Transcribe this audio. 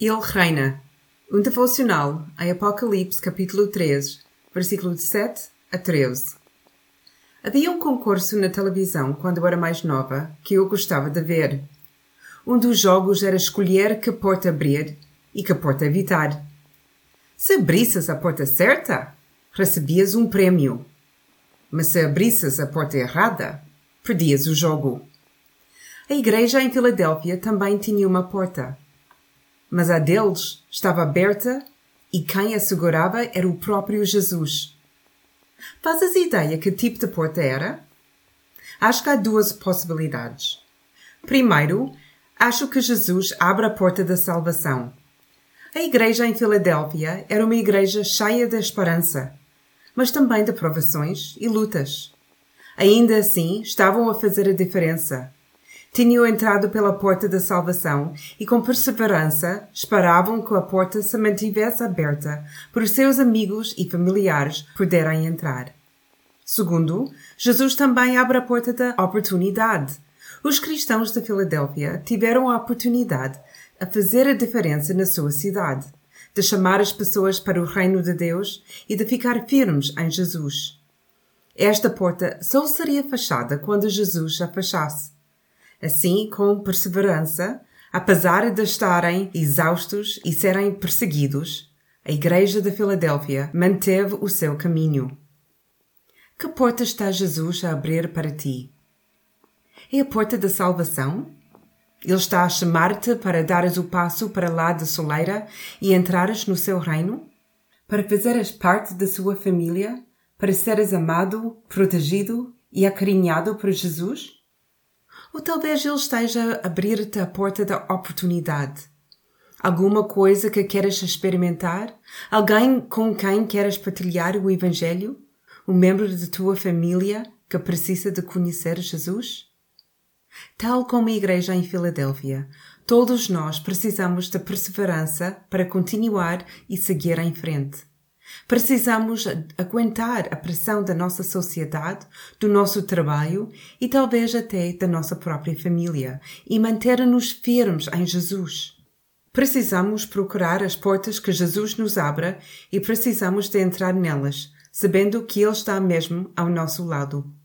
Ele reina. Um devocional em Apocalipse capítulo 13, versículo de 7 a 13. Havia um concurso na televisão quando eu era mais nova que eu gostava de ver. Um dos jogos era escolher que porta abrir e que porta evitar. Se abrisses a porta certa, recebias um prêmio. Mas se abrisses a porta errada, perdias o jogo. A igreja em Filadélfia também tinha uma porta mas a deles estava aberta e quem a segurava era o próprio Jesus. Fazes ideia que tipo de porta era? Acho que há duas possibilidades. Primeiro, acho que Jesus abre a porta da salvação. A igreja em Filadélfia era uma igreja cheia de esperança, mas também de provações e lutas. Ainda assim, estavam a fazer a diferença tinham entrado pela porta da salvação e com perseverança esperavam que a porta se mantivesse aberta para os seus amigos e familiares poderem entrar. Segundo, Jesus também abre a porta da oportunidade. Os cristãos de Filadélfia tiveram a oportunidade a fazer a diferença na sua cidade, de chamar as pessoas para o reino de Deus e de ficar firmes em Jesus. Esta porta só seria fechada quando Jesus a fechasse. Assim, com perseverança, apesar de estarem exaustos e serem perseguidos, a Igreja de Filadélfia manteve o seu caminho. Que porta está Jesus a abrir para ti? É a porta da salvação? Ele está a chamar-te para dares o passo para lá da soleira e entrares no seu reino? Para fazeres parte da sua família? Para seres amado, protegido e acarinhado por Jesus? Ou talvez ele esteja a abrir-te a porta da oportunidade. Alguma coisa que queres experimentar? Alguém com quem queres partilhar o Evangelho? Um membro de tua família que precisa de conhecer Jesus? Tal como a igreja em Filadélfia, todos nós precisamos de perseverança para continuar e seguir em frente. Precisamos aguentar a pressão da nossa sociedade, do nosso trabalho e talvez até da nossa própria família e manter-nos firmes em Jesus. Precisamos procurar as portas que Jesus nos abra e precisamos de entrar nelas, sabendo que Ele está mesmo ao nosso lado.